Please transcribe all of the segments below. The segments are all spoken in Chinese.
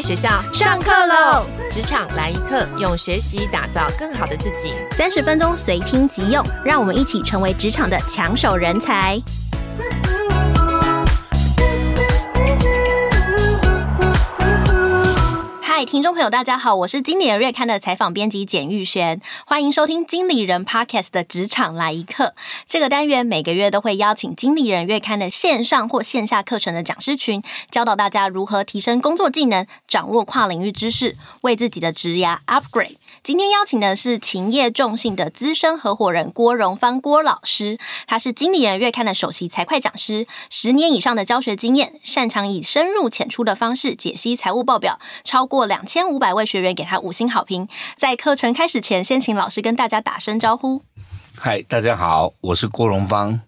学校上课喽！职场来一课，用学习打造更好的自己。三十分钟随听即用，让我们一起成为职场的抢手人才。嗨，听众朋友，大家好，我是经理人月刊的采访编辑简玉璇，欢迎收听经理人 Podcast 的职场来一课。这个单元每个月都会邀请经理人月刊的线上或线下课程的讲师群，教导大家如何提升工作技能，掌握跨领域知识，为自己的职涯 upgrade。今天邀请的是勤业众信的资深合伙人郭荣芳郭老师，他是经理人月刊的首席财会讲师，十年以上的教学经验，擅长以深入浅出的方式解析财务报表，超过两千五百位学员给他五星好评。在课程开始前，先请老师跟大家打声招呼。嗨，大家好，我是郭荣芳。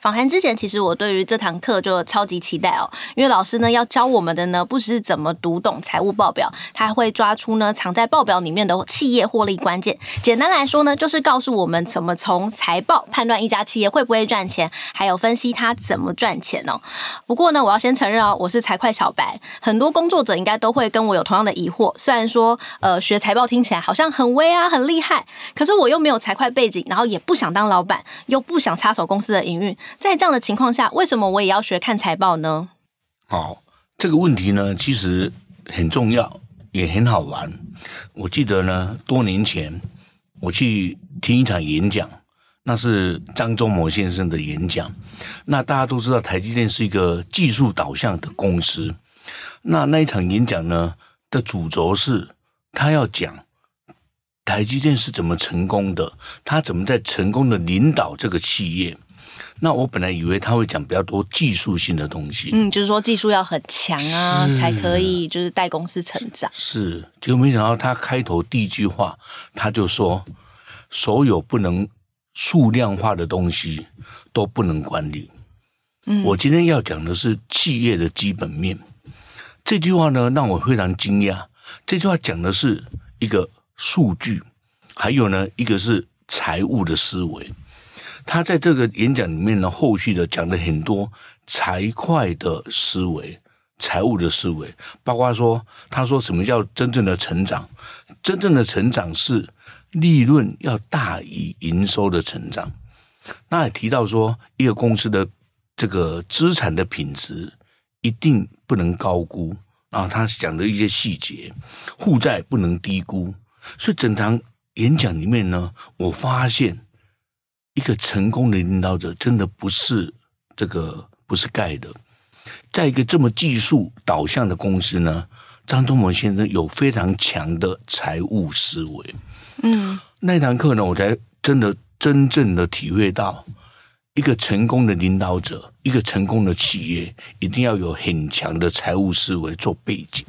访谈之前，其实我对于这堂课就超级期待哦，因为老师呢要教我们的呢，不只是怎么读懂财务报表，他还会抓出呢藏在报表里面的企业获利关键。简单来说呢，就是告诉我们怎么从财报判断一家企业会不会赚钱，还有分析它怎么赚钱哦。不过呢，我要先承认哦，我是财会小白，很多工作者应该都会跟我有同样的疑惑。虽然说呃学财报听起来好像很威啊，很厉害，可是我又没有财会背景，然后也不想当老板，又不想插手公司的营运。在这样的情况下，为什么我也要学看财报呢？好，这个问题呢，其实很重要，也很好玩。我记得呢，多年前我去听一场演讲，那是张忠谋先生的演讲。那大家都知道，台积电是一个技术导向的公司。那那一场演讲呢的主轴是，他要讲台积电是怎么成功的，他怎么在成功的领导这个企业。那我本来以为他会讲比较多技术性的东西，嗯，就是说技术要很强啊，才可以就是带公司成长。是，结果没想到他开头第一句话，他就说，所有不能数量化的东西都不能管理。嗯，我今天要讲的是企业的基本面。这句话呢，让我非常惊讶。这句话讲的是一个数据，还有呢，一个是财务的思维。他在这个演讲里面呢，后续的讲了很多财会的思维、财务的思维，包括说，他说什么叫真正的成长？真正的成长是利润要大于营收的成长。那也提到说，一个公司的这个资产的品质一定不能高估啊。他讲的一些细节，负债不能低估。所以整堂演讲里面呢，我发现。一个成功的领导者真的不是这个不是盖的，在一个这么技术导向的公司呢，张忠谋先生有非常强的财务思维。嗯，那堂课呢，我才真的真正的体会到，一个成功的领导者，一个成功的企业，一定要有很强的财务思维做背景。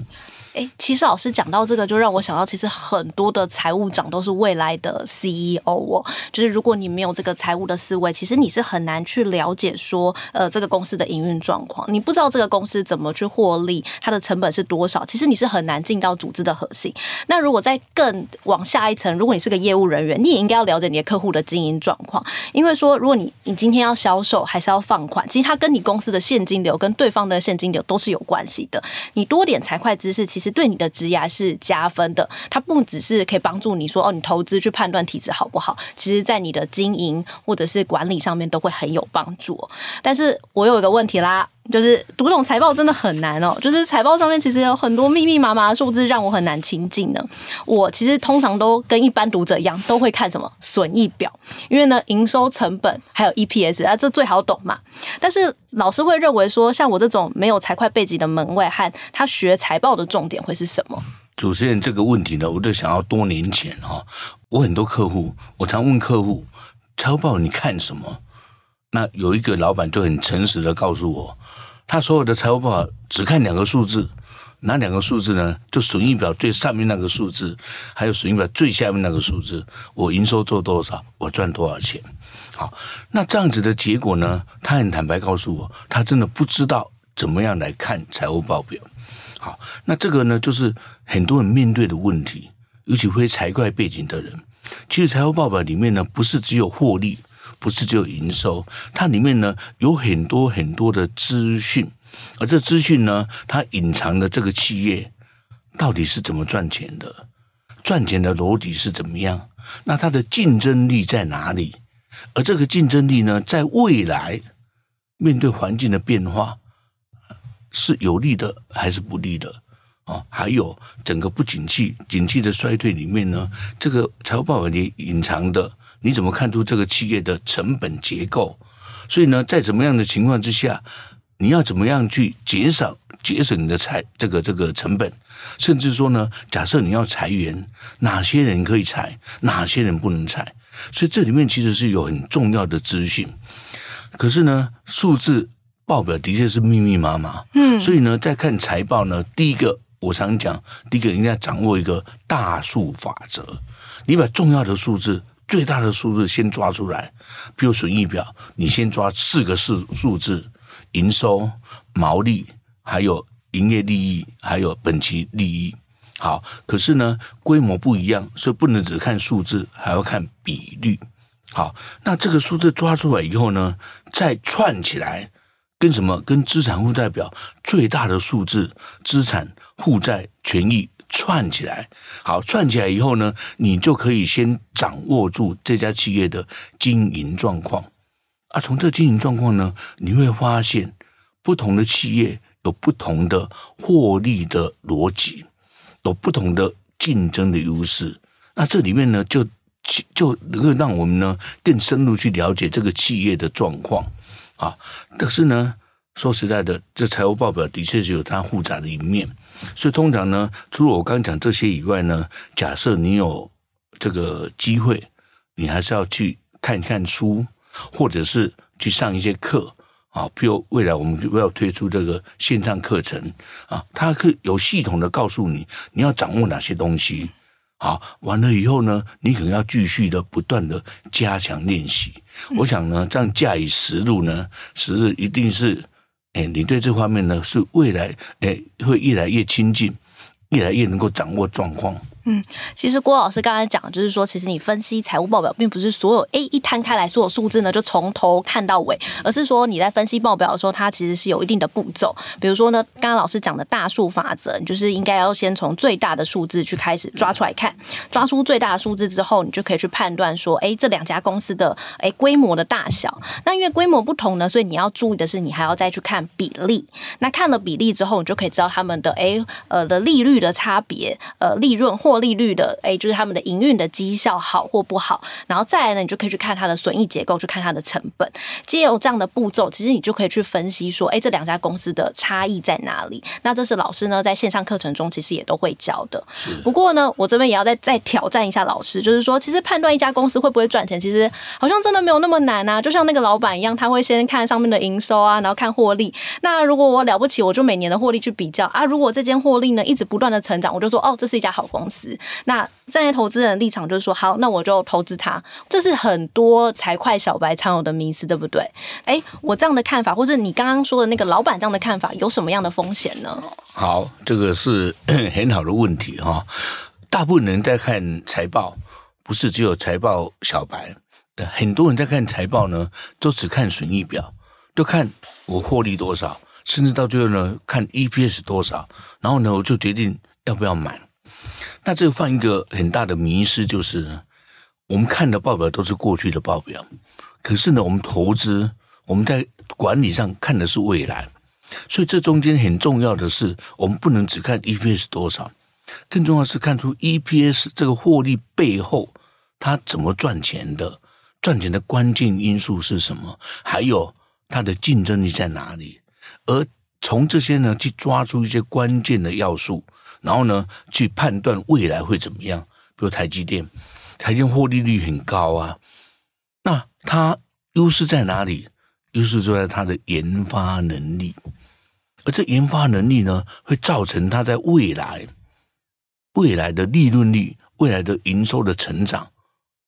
哎，其实老师讲到这个，就让我想到，其实很多的财务长都是未来的 CEO 哦。就是如果你没有这个财务的思维，其实你是很难去了解说，呃，这个公司的营运状况。你不知道这个公司怎么去获利，它的成本是多少，其实你是很难进到组织的核心。那如果再更往下一层，如果你是个业务人员，你也应该要了解你的客户的经营状况，因为说，如果你你今天要销售还是要放款，其实它跟你公司的现金流跟对方的现金流都是有关系的。你多点财会知识，其实对你的职涯是加分的，它不只是可以帮助你说哦，你投资去判断体质好不好，其实在你的经营或者是管理上面都会很有帮助。但是我有一个问题啦。就是读懂财报真的很难哦，就是财报上面其实有很多密密麻麻的数字，让我很难亲近呢。我其实通常都跟一般读者一样，都会看什么损益表，因为呢营收成本还有 EPS 啊，这最好懂嘛。但是老师会认为说，像我这种没有财会背景的门外汉，他学财报的重点会是什么？主持人这个问题呢，我就想要多年前哈，我很多客户，我常问客户，财报你看什么？那有一个老板就很诚实的告诉我。他所有的财务报表只看两个数字，哪两个数字呢？就损益表最上面那个数字，还有损益表最下面那个数字。我营收做多少，我赚多少钱。好，那这样子的结果呢？他很坦白告诉我，他真的不知道怎么样来看财务报表。好，那这个呢，就是很多人面对的问题，尤其非财会背景的人。其实财务报表里面呢，不是只有获利。不是只有营收，它里面呢有很多很多的资讯，而这资讯呢，它隐藏的这个企业到底是怎么赚钱的？赚钱的逻辑是怎么样？那它的竞争力在哪里？而这个竞争力呢，在未来面对环境的变化，是有利的还是不利的？哦，还有整个不景气、景气的衰退里面呢，这个财务报表里隐藏的，你怎么看出这个企业的成本结构？所以呢，在怎么样的情况之下，你要怎么样去减少、节省你的财这个这个成本？甚至说呢，假设你要裁员，哪些人可以裁，哪些人不能裁？所以这里面其实是有很重要的资讯。可是呢，数字报表的确是密密麻麻。嗯，所以呢，在看财报呢，第一个。我常讲，第一个应该掌握一个大数法则。你把重要的数字、最大的数字先抓出来，比如损益表，你先抓四个数数字：营收、毛利，还有营业利益，还有本期利益。好，可是呢，规模不一样，所以不能只看数字，还要看比率。好，那这个数字抓出来以后呢，再串起来，跟什么？跟资产负债表最大的数字资产。负债权益串起来，好，串起来以后呢，你就可以先掌握住这家企业的经营状况。啊，从这经营状况呢，你会发现不同的企业有不同的获利的逻辑，有不同的竞争的优势。那这里面呢，就就能够让我们呢更深入去了解这个企业的状况啊。但是呢，说实在的，这财务报表的确是有它复杂的一面。所以通常呢，除了我刚讲这些以外呢，假设你有这个机会，你还是要去看一看书，或者是去上一些课啊。比如未来我们就要推出这个线上课程啊，它可以有系统的告诉你你要掌握哪些东西。好，完了以后呢，你可能要继续的不断的加强练习。我想呢，这样驾以实路呢，时日一定是。哎，你对这方面呢，是未来哎会越来越亲近，越来越能够掌握状况。嗯，其实郭老师刚才讲，就是说，其实你分析财务报表，并不是所有 A 一摊开来，所有数字呢就从头看到尾，而是说你在分析报表的时候，它其实是有一定的步骤。比如说呢，刚刚老师讲的大数法则，你就是应该要先从最大的数字去开始抓出来看，抓出最大的数字之后，你就可以去判断说，哎，这两家公司的哎规模的大小。那因为规模不同呢，所以你要注意的是，你还要再去看比例。那看了比例之后，你就可以知道他们的哎呃的利率的差别，呃利润或利率的，哎，就是他们的营运的绩效好或不好，然后再来呢，你就可以去看它的损益结构，去看它的成本。借由这样的步骤，其实你就可以去分析说，哎，这两家公司的差异在哪里？那这是老师呢在线上课程中其实也都会教的。不过呢，我这边也要再再挑战一下老师，就是说，其实判断一家公司会不会赚钱，其实好像真的没有那么难啊。就像那个老板一样，他会先看上面的营收啊，然后看获利。那如果我了不起，我就每年的获利去比较啊。如果这间获利呢一直不断的成长，我就说，哦，这是一家好公司。那站在投资人的立场，就是说，好，那我就投资它。这是很多财会小白常有的迷思，对不对？哎，我这样的看法，或者你刚刚说的那个老板这样的看法，有什么样的风险呢？好，这个是 很好的问题哈。大部分人在看财报，不是只有财报小白，很多人在看财报呢，都只看损益表，都看我获利多少，甚至到最后呢，看 EPS 多少，然后呢，我就决定要不要买。那这个犯一个很大的迷失，就是我们看的报表都是过去的报表，可是呢，我们投资我们在管理上看的是未来，所以这中间很重要的是，我们不能只看 EPS 多少，更重要是看出 EPS 这个获利背后它怎么赚钱的，赚钱的关键因素是什么，还有它的竞争力在哪里，而从这些呢去抓出一些关键的要素。然后呢，去判断未来会怎么样？比如台积电，台积电获利率很高啊，那它优势在哪里？优势就在它的研发能力，而这研发能力呢，会造成它在未来未来的利润率、未来的营收的成长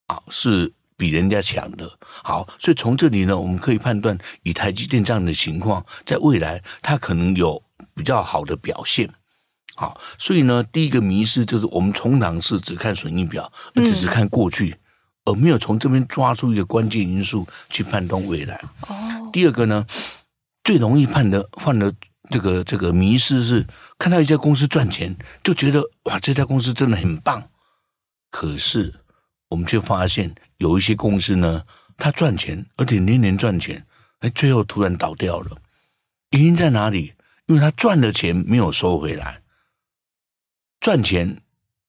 啊，是比人家强的。好，所以从这里呢，我们可以判断，以台积电这样的情况，在未来它可能有比较好的表现。好，所以呢，第一个迷失就是我们通常是只看损益表，而只是看过去，嗯、而没有从这边抓出一个关键因素去判断未来。哦。第二个呢，最容易判的犯的这个这个迷失是看到一家公司赚钱，就觉得哇，这家公司真的很棒。可是我们却发现有一些公司呢，它赚钱，而且年年赚钱，哎，最后突然倒掉了。原因在哪里？因为他赚的钱没有收回来。赚钱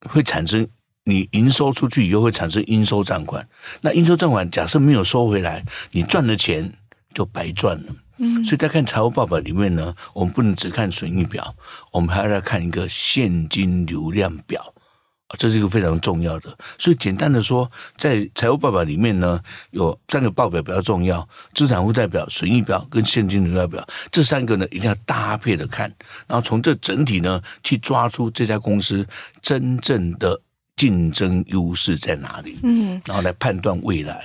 会产生你营收出去以后会产生应收账款，那应收账款假设没有收回来，你赚的钱就白赚了。嗯，所以在看财务报表里面呢，我们不能只看损益表，我们还要来看一个现金流量表，这是一个非常重要的。所以简单的说，在财务报表里面呢，有三个报表比较重要：资产负债表、损益表跟现金流量表。这三个呢，一定要搭配的看，然后从这整体呢，去抓出这家公司真正的。竞争优势在哪里？嗯，然后来判断未来。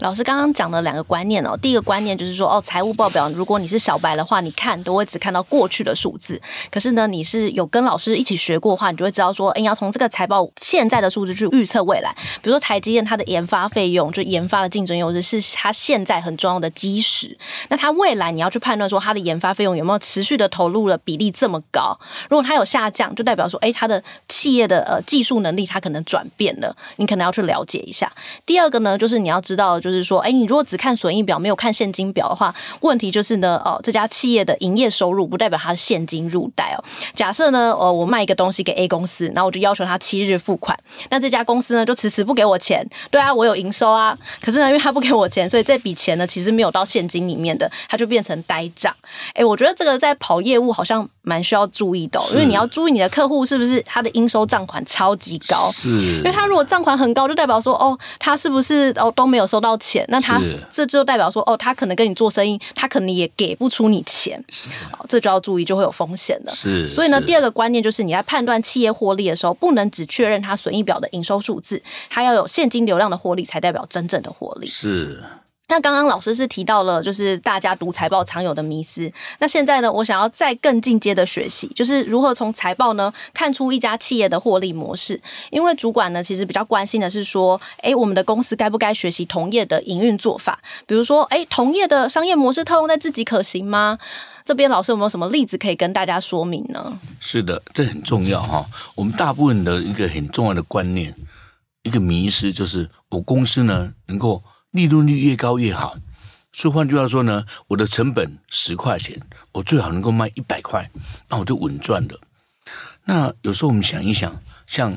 老师刚刚讲了两个观念哦，第一个观念就是说，哦，财务报表，如果你是小白的话，你看都会只看到过去的数字。可是呢，你是有跟老师一起学过的话，你就会知道说，哎，你要从这个财报现在的数字去预测未来。比如说台积电它的研发费用，就研发的竞争优势是它现在很重要的基石。那它未来你要去判断说，它的研发费用有没有持续的投入的比例这么高？如果它有下降，就代表说，哎，它的企业的呃技术能力它可能。转变了，你可能要去了解一下。第二个呢，就是你要知道，就是说，哎，你如果只看损益表，没有看现金表的话，问题就是呢，哦，这家企业的营业收入不代表它的现金入袋哦。假设呢，呃，我卖一个东西给 A 公司，然后我就要求他七日付款，那这家公司呢就迟迟不给我钱。对啊，我有营收啊，可是呢，因为他不给我钱，所以这笔钱呢其实没有到现金里面的，它就变成呆账。哎，我觉得这个在跑业务好像蛮需要注意的哦，因为你要注意你的客户是不是他的应收账款超级高。是因为他如果账款很高，就代表说哦，他是不是哦都没有收到钱？那他这就代表说哦，他可能跟你做生意，他可能也给不出你钱，是哦，这就要注意，就会有风险了。是，所以呢，第二个观念就是你在判断企业获利的时候，不能只确认它损益表的营收数字，它要有现金流量的获利，才代表真正的获利。是。那刚刚老师是提到了，就是大家读财报常有的迷思。那现在呢，我想要再更进阶的学习，就是如何从财报呢看出一家企业的获利模式。因为主管呢，其实比较关心的是说，哎，我们的公司该不该学习同业的营运做法？比如说，哎，同业的商业模式套用在自己可行吗？这边老师有没有什么例子可以跟大家说明呢？是的，这很重要哈。我们大部分的一个很重要的观念，一个迷思就是，我公司呢能够。利润率越高越好，所以换句话说呢，我的成本十块钱，我最好能够卖一百块，那我就稳赚了。那有时候我们想一想，像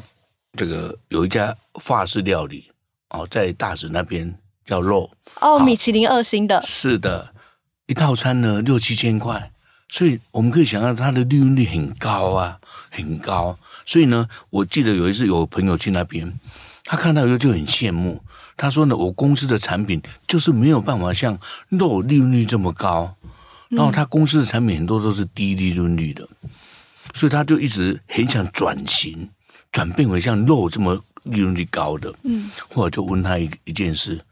这个有一家法式料理哦，在大直那边叫肉哦，米其林二星的，是的，一套餐呢六七千块，所以我们可以想象它的利润率很高啊，很高。所以呢，我记得有一次有朋友去那边，他看到以后就很羡慕。他说呢，我公司的产品就是没有办法像肉利润率这么高，然后他公司的产品很多都是低利润率的，所以他就一直很想转型，转变为像肉这么利润率高的。嗯，或者就问他一一件事：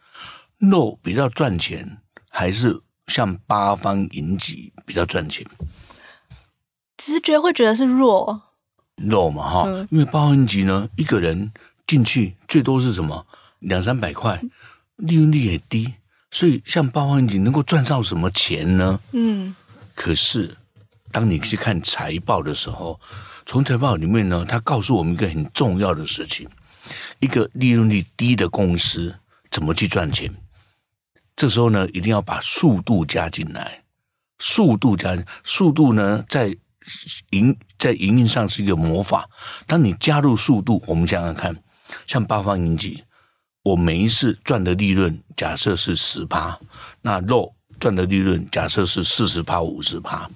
肉比较赚钱，还是像八方云集比较赚钱？直觉会觉得是弱，肉嘛哈，嗯、因为八方云集呢，一个人进去最多是什么？两三百块，利润率也低，所以像八方云集能够赚到什么钱呢？嗯，可是当你去看财报的时候，从财报里面呢，它告诉我们一个很重要的事情：一个利润率低的公司怎么去赚钱？这时候呢，一定要把速度加进来。速度加速度呢，在营在营运上是一个魔法。当你加入速度，我们想想看，像八方云集。我每一次赚的利润假设是十趴，那肉赚的利润假设是四十趴、五十趴，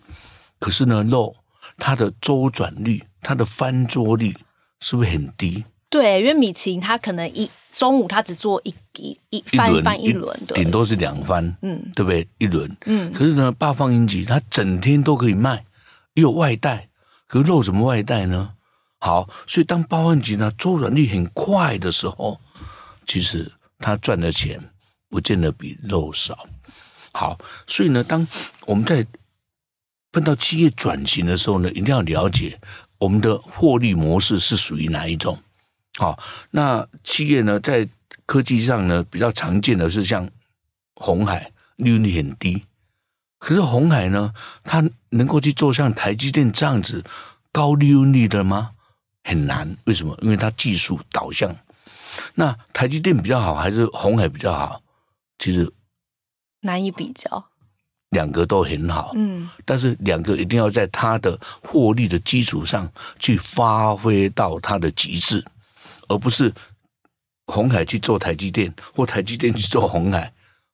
可是呢，肉它的周转率、它的翻桌率是不是很低？对，因为米其林它可能一中午它只做一一一翻一翻一轮，顶多是两翻，嗯，对不对？一轮，嗯。可是呢，八方云集它整天都可以卖，也有外带，可是肉怎么外带呢？好，所以当八方云集呢周转率很快的时候。其实他赚的钱不见得比肉少。好，所以呢，当我们在碰到企业转型的时候呢，一定要了解我们的获利模式是属于哪一种。好，那企业呢，在科技上呢，比较常见的是像红海，利润率很低，可是红海呢，它能够去做像台积电这样子高利润率的吗？很难。为什么？因为它技术导向。那台积电比较好，还是红海比较好？其实难以比较。两个都很好，嗯，但是两个一定要在它的获利的基础上去发挥到它的极致，而不是红海去做台积电，或台积电去做红海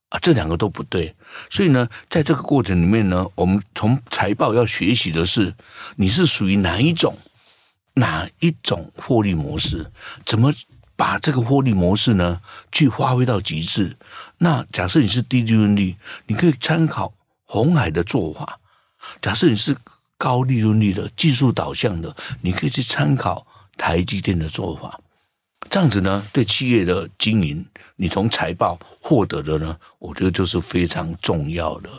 啊，这两个都不对。所以呢，在这个过程里面呢，我们从财报要学习的是，你是属于哪一种哪一种获利模式，怎么把这个获利模式呢去发挥到极致？那假设你是低利润率，你可以参考。红海的做法，假设你是高利润率的技术导向的，你可以去参考台积电的做法。这样子呢，对企业的经营，你从财报获得的呢，我觉得就是非常重要的。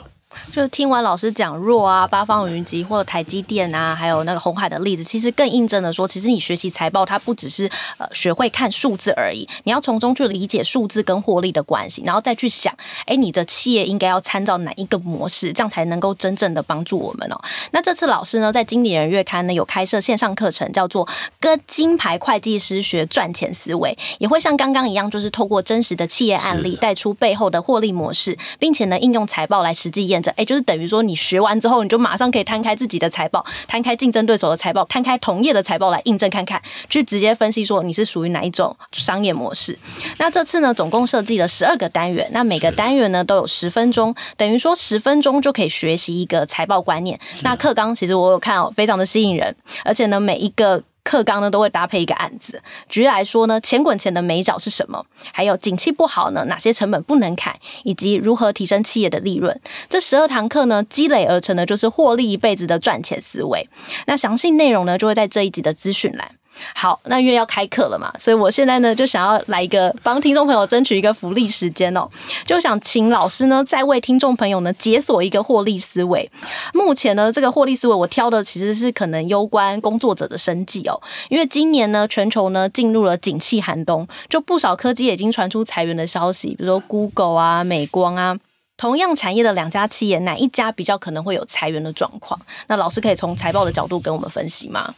就听完老师讲弱啊、八方云集或者台积电啊，还有那个红海的例子，其实更印证了说，其实你学习财报，它不只是呃学会看数字而已，你要从中去理解数字跟获利的关系，然后再去想，哎，你的企业应该要参照哪一个模式，这样才能够真正的帮助我们哦。那这次老师呢，在经理人月刊呢有开设线上课程，叫做《跟金牌会计师学赚钱思维》，也会像刚刚一样，就是透过真实的企业案例，带出背后的获利模式，并且呢应用财报来实际验证。哎，就是等于说，你学完之后，你就马上可以摊开自己的财报，摊开竞争对手的财报，摊开同业的财报来印证看看，去直接分析说你是属于哪一种商业模式。那这次呢，总共设计了十二个单元，那每个单元呢都有十分钟，等于说十分钟就可以学习一个财报观念。那课纲其实我有看哦，非常的吸引人，而且呢，每一个。课纲呢都会搭配一个案子，举例来说呢，钱滚钱的美角是什么？还有景气不好呢，哪些成本不能砍？以及如何提升企业的利润？这十二堂课呢，积累而成的就是获利一辈子的赚钱思维。那详细内容呢，就会在这一集的资讯栏。好，那因为要开课了嘛，所以我现在呢就想要来一个帮听众朋友争取一个福利时间哦，就想请老师呢再为听众朋友呢解锁一个获利思维。目前呢这个获利思维我挑的其实是可能攸关工作者的生计哦，因为今年呢全球呢进入了景气寒冬，就不少科技已经传出裁员的消息，比如说 Google 啊、美光啊，同样产业的两家企业，哪一家比较可能会有裁员的状况？那老师可以从财报的角度跟我们分析吗？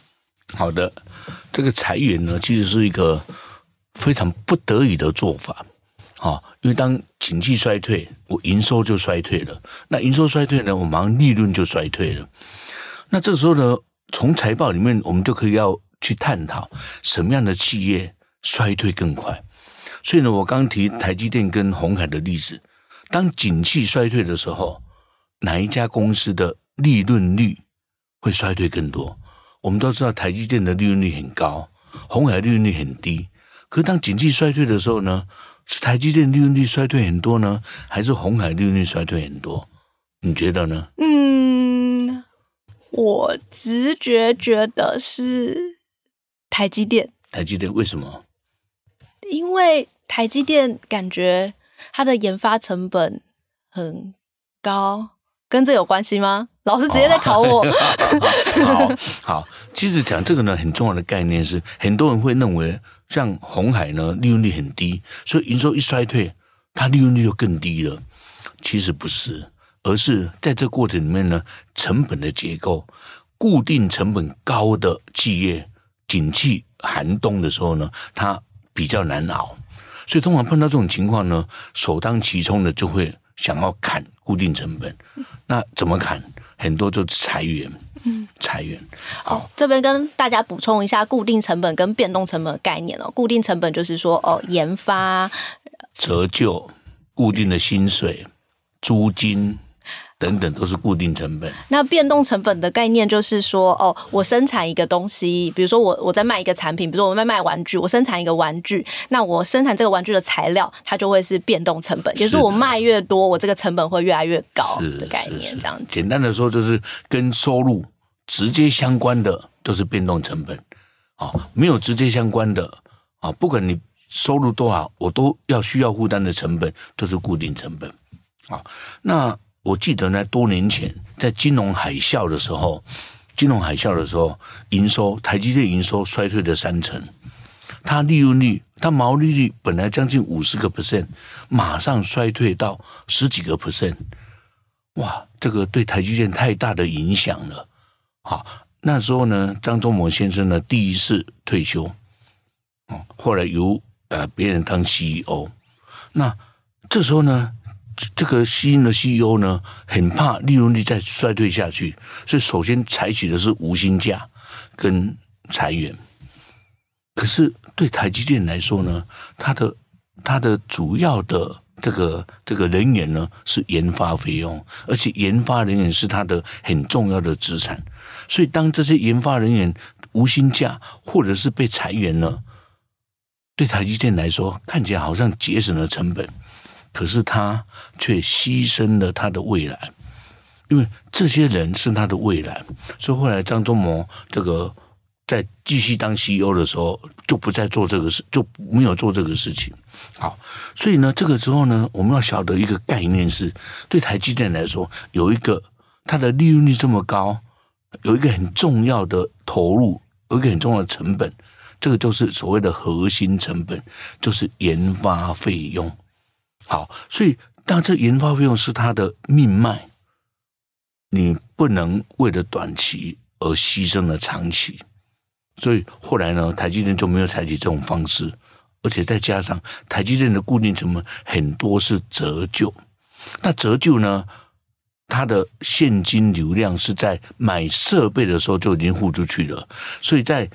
好的，这个裁员呢，其实是一个非常不得已的做法，啊，因为当经济衰退，我营收就衰退了，那营收衰退呢，我马上利润就衰退了。那这时候呢，从财报里面，我们就可以要去探讨什么样的企业衰退更快。所以呢，我刚提台积电跟鸿海的例子，当景气衰退的时候，哪一家公司的利润率会衰退更多？我们都知道台积电的利润率很高，红海利润率很低。可是当经济衰退的时候呢，是台积电利润率衰退很多呢，还是红海利润率衰退很多？你觉得呢？嗯，我直觉觉得是台积电。台积电为什么？因为台积电感觉它的研发成本很高，跟这有关系吗？老师直接在考我。好好，其实讲这个呢，很重要的概念是，很多人会认为，像红海呢，利润率很低，所以营收一衰退，它利润率就更低了。其实不是，而是在这个过程里面呢，成本的结构，固定成本高的企业，景气寒冬的时候呢，它比较难熬。所以通常碰到这种情况呢，首当其冲的就会想要砍固定成本。那怎么砍？很多就裁员，嗯，裁员。哦，这边跟大家补充一下固定成本跟变动成本的概念哦。固定成本就是说，哦，研发、折旧、固定的薪水、租金。等等都是固定成本。那变动成本的概念就是说，哦，我生产一个东西，比如说我我在卖一个产品，比如说我在卖玩具，我生产一个玩具，那我生产这个玩具的材料，它就会是变动成本，也就是我卖越多，我这个成本会越来越高的概念，这样子。简单的说，就是跟收入直接相关的都是变动成本，啊，没有直接相关的啊，不管你收入多少，我都要需要负担的成本都是固定成本，啊，那。我记得呢，多年前在金融海啸的时候，金融海啸的时候，营收台积电营收衰退了三成，它利润率、它毛利率本来将近五十个 percent，马上衰退到十几个 percent。哇，这个对台积电太大的影响了。好，那时候呢，张忠谋先生呢第一次退休，哦，后来由呃别人当 CEO。那这时候呢，这个新的 CEO 呢很怕利润率再衰退下去，所以首先采取的是无薪假跟裁员。可是对台积电来说呢，它的它的主要的。这个这个人员呢是研发费用，而且研发人员是他的很重要的资产，所以当这些研发人员无薪假或者是被裁员了，对台积电来说看起来好像节省了成本，可是他却牺牲了他的未来，因为这些人是他的未来，所以后来张忠谋这个。在继续当 CEO 的时候，就不再做这个事，就没有做这个事情。好，所以呢，这个时候呢，我们要晓得一个概念是，对台积电来说，有一个它的利润率这么高，有一个很重要的投入，有一个很重要的成本，这个就是所谓的核心成本，就是研发费用。好，所以当这研发费用是它的命脉，你不能为了短期而牺牲了长期。所以后来呢，台积电就没有采取这种方式，而且再加上台积电的固定成本很多是折旧，那折旧呢，它的现金流量是在买设备的时候就已经付出去了，所以在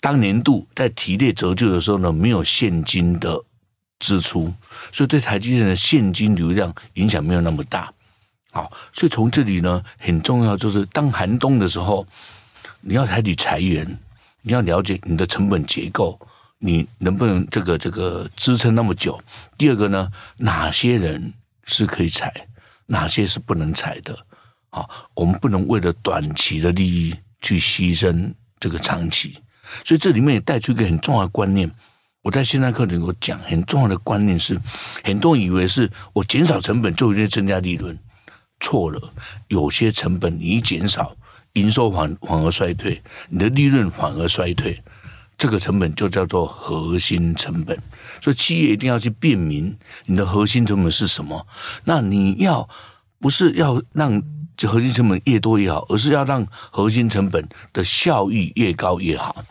当年度在提列折旧的时候呢，没有现金的支出，所以对台积电的现金流量影响没有那么大。好，所以从这里呢，很重要就是当寒冬的时候，你要采取裁员。你要了解你的成本结构，你能不能这个这个支撑那么久？第二个呢，哪些人是可以裁，哪些是不能裁的？好，我们不能为了短期的利益去牺牲这个长期。所以这里面也带出一个很重要的观念。我在线上课程我讲很重要的观念是，很多人以为是我减少成本就一定增加利润，错了。有些成本你一减少。营收反反而衰退，你的利润反而衰退，这个成本就叫做核心成本。所以企业一定要去辨明你的核心成本是什么。那你要不是要让这核心成本越多越好，而是要让核心成本的效益越高越好。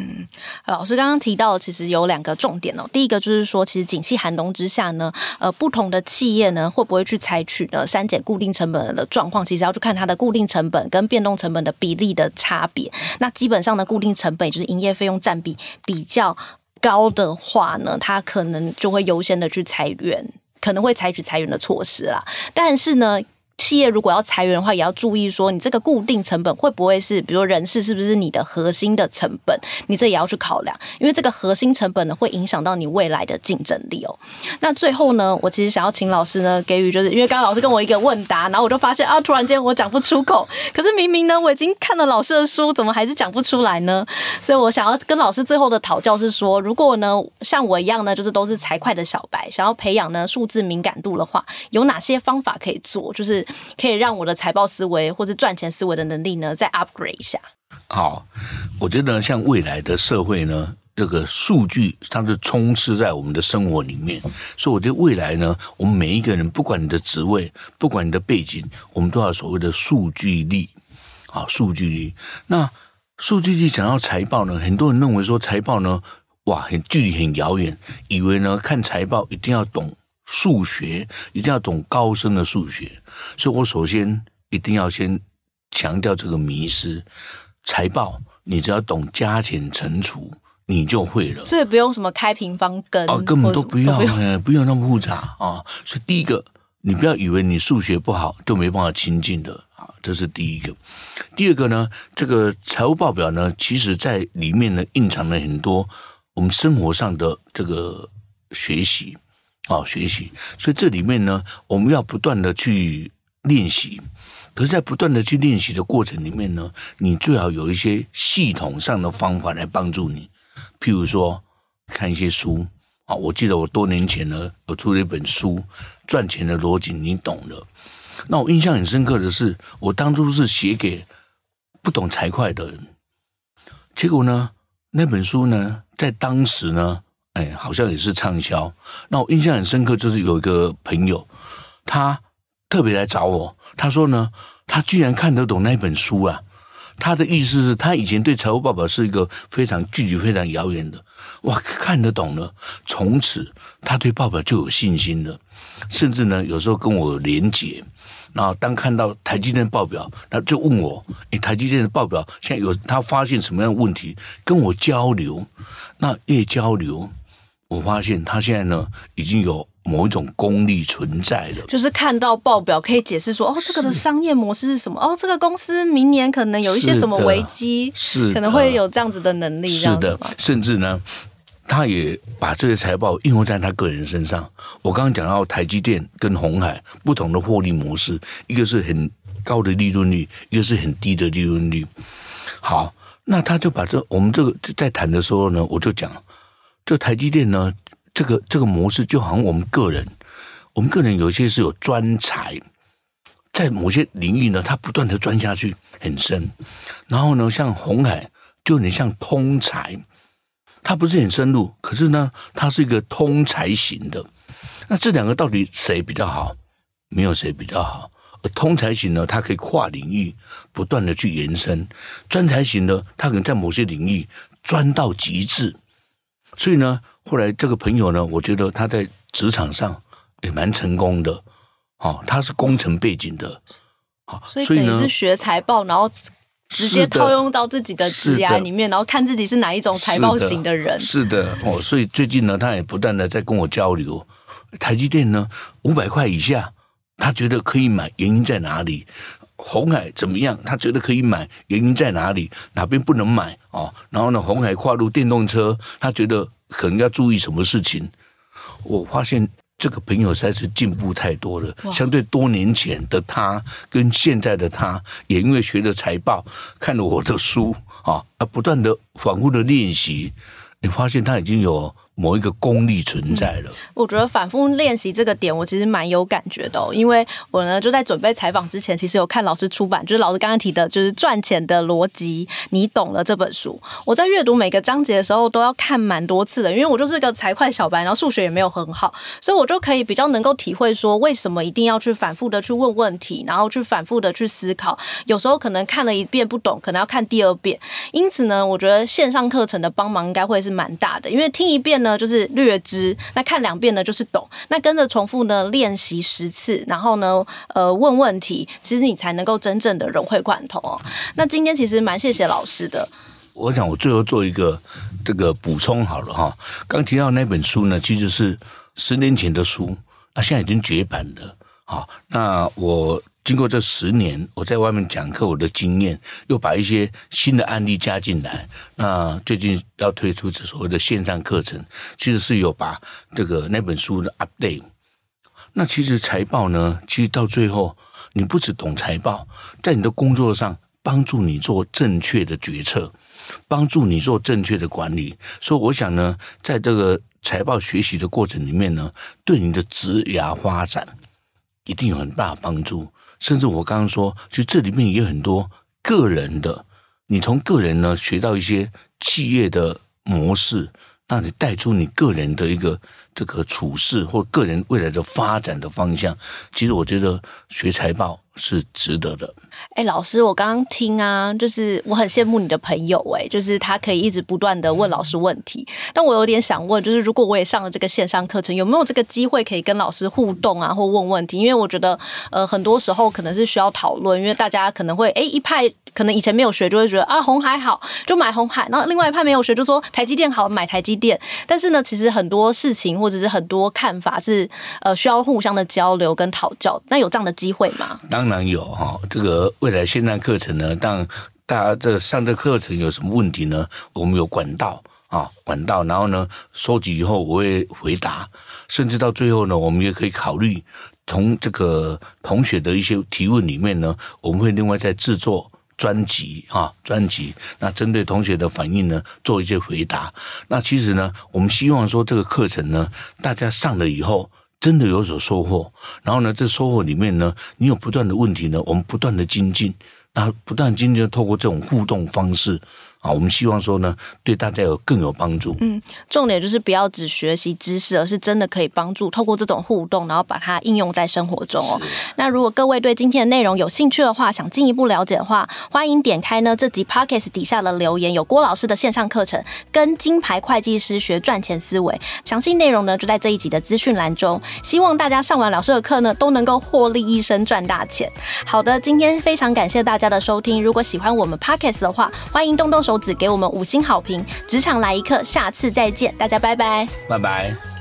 嗯，老师刚刚提到，其实有两个重点哦。第一个就是说，其实景气寒冬之下呢，呃，不同的企业呢，会不会去采取呢删减固定成本的状况，其实要去看它的固定成本跟变动成本的比例的差别。那基本上的固定成本就是营业费用占比比较高的话呢，它可能就会优先的去裁员，可能会采取裁员的措施啦。但是呢，企业如果要裁员的话，也要注意说，你这个固定成本会不会是，比如人事是不是你的核心的成本？你这也要去考量，因为这个核心成本呢，会影响到你未来的竞争力哦。那最后呢，我其实想要请老师呢，给予就是因为刚刚老师跟我一个问答，然后我就发现啊，突然间我讲不出口，可是明明呢，我已经看了老师的书，怎么还是讲不出来呢？所以我想要跟老师最后的讨教是说，如果呢，像我一样呢，就是都是财会的小白，想要培养呢数字敏感度的话，有哪些方法可以做？就是。可以让我的财报思维或者赚钱思维的能力呢，再 upgrade 一下。好，我觉得像未来的社会呢，这个数据它是充斥在我们的生活里面，所以我觉得未来呢，我们每一个人，不管你的职位，不管你的背景，我们都要所谓的数据力。啊，数据力。那数据力讲到财报呢，很多人认为说财报呢，哇，很距离很遥远，以为呢看财报一定要懂。数学一定要懂高深的数学，所以我首先一定要先强调这个迷思。财报你只要懂加减乘除，你就会了。所以不用什么开平方根啊，根本都不要，不用，不用那么复杂啊。所以第一个，你不要以为你数学不好就没办法亲近的啊，这是第一个。第二个呢，这个财务报表呢，其实在里面呢蕴藏了很多我们生活上的这个学习。好，学习，所以这里面呢，我们要不断的去练习。可是，在不断的去练习的过程里面呢，你最好有一些系统上的方法来帮助你。譬如说，看一些书啊，我记得我多年前呢，有出了一本书《赚钱的逻辑》，你懂的。那我印象很深刻的是，我当初是写给不懂财会的人，结果呢，那本书呢，在当时呢。哎，好像也是畅销。那我印象很深刻，就是有一个朋友，他特别来找我，他说呢，他居然看得懂那本书啊。他的意思是他以前对财务报表是一个非常距离非常遥远的，哇，看得懂了，从此他对报表就有信心了，甚至呢，有时候跟我连结，然后当看到台积电报表，他就问我，诶，台积电的报表现在有他发现什么样的问题，跟我交流，那越交流，我发现他现在呢已经有。某一种功力存在了，就是看到报表可以解释说，哦，这个的商业模式是什么？哦，这个公司明年可能有一些什么危机，是可能会有这样子的能力，是的，甚至呢，他也把这些财报应用在他个人身上。我刚刚讲到台积电跟鸿海不同的获利模式，一个是很高的利润率，一个是很低的利润率。好，那他就把这我们这个在谈的时候呢，我就讲，这台积电呢。这个这个模式就好像我们个人，我们个人有些是有专才，在某些领域呢，他不断的钻下去很深。然后呢，像鸿海就有点像通才，他不是很深入，可是呢，他是一个通才型的。那这两个到底谁比较好？没有谁比较好。通才型呢，它可以跨领域不断的去延伸；专才型呢，它可能在某些领域钻到极致。所以呢。后来这个朋友呢，我觉得他在职场上也蛮成功的，哦，他是工程背景的，好，所以等于是学财报，然后直接套用到自己的职涯里面，然后看自己是哪一种财报型的人。是的，哦，所以最近呢，他也不断的在跟我交流，台积电呢五百块以下，他觉得可以买，原因在哪里？鸿海怎么样？他觉得可以买，原因在哪里？哪边不能买？哦，然后呢，红海跨入电动车，他觉得。可能要注意什么事情？我发现这个朋友实在是进步太多了。相对多年前的他，跟现在的他，也因为学了财报，看了我的书啊，啊不断的反复的练习，你发现他已经有。某一个功力存在了，我觉得反复练习这个点，我其实蛮有感觉的哦。因为我呢就在准备采访之前，其实有看老师出版，就是老师刚刚提的，就是赚钱的逻辑，你懂了这本书。我在阅读每个章节的时候，都要看蛮多次的，因为我就是个财会小白，然后数学也没有很好，所以我就可以比较能够体会说，为什么一定要去反复的去问问题，然后去反复的去思考。有时候可能看了一遍不懂，可能要看第二遍。因此呢，我觉得线上课程的帮忙应该会是蛮大的，因为听一遍呢。呢，就是略知，那看两遍呢，就是懂。那跟着重复呢，练习十次，然后呢，呃，问问题，其实你才能够真正的融会贯通哦。那今天其实蛮谢谢老师的。我想我最后做一个这个补充好了哈。刚提到那本书呢，其实是十年前的书，那现在已经绝版了。好，那我。经过这十年，我在外面讲课，我的经验又把一些新的案例加进来。那最近要推出这所谓的线上课程，其实是有把这个那本书的 update。那其实财报呢，其实到最后，你不只懂财报，在你的工作上帮助你做正确的决策，帮助你做正确的管理。所以我想呢，在这个财报学习的过程里面呢，对你的职涯发展一定有很大的帮助。甚至我刚刚说，其实这里面也有很多个人的，你从个人呢学到一些企业的模式，让你带出你个人的一个这个处事或个人未来的发展的方向。其实我觉得学财报是值得的。哎、老师，我刚刚听啊，就是我很羡慕你的朋友、欸，哎，就是他可以一直不断的问老师问题。但我有点想问，就是如果我也上了这个线上课程，有没有这个机会可以跟老师互动啊，或问问题？因为我觉得，呃，很多时候可能是需要讨论，因为大家可能会，哎、一派可能以前没有学，就会觉得啊，红海好，就买红海；然后另外一派没有学，就说台积电好，买台积电。但是呢，其实很多事情或者是很多看法是，呃，需要互相的交流跟讨教。那有这样的机会吗？当然有哈，这个。未来线上课程呢，当大家这上这课程有什么问题呢？我们有管道啊，管道，然后呢，收集以后我会回答，甚至到最后呢，我们也可以考虑从这个同学的一些提问里面呢，我们会另外再制作专辑啊，专辑，那针对同学的反应呢，做一些回答。那其实呢，我们希望说这个课程呢，大家上了以后。真的有所收获，然后呢，这收获里面呢，你有不断的问题呢，我们不断的精进，那不断精进，透过这种互动方式，啊，我们希望说呢，对大家有更有帮助。嗯，重点就是不要只学习知识，而是真的可以帮助，透过这种互动，然后把它应用在生活中哦。那如果各位对今天的内容有兴趣的话，想进一步了解的话，欢迎点开呢这集 Podcast 底下的留言，有郭老师的线上课程《跟金牌会计师学赚钱思维》，详细内容呢就在这一集的资讯栏中。希望大家上完老师的课呢，都能够获利一生赚大钱。好的，今天非常感谢大家的收听。如果喜欢我们 Podcast 的话，欢迎动动手指给我们五星好评。职场来一课，下次再见，大家拜拜，拜拜。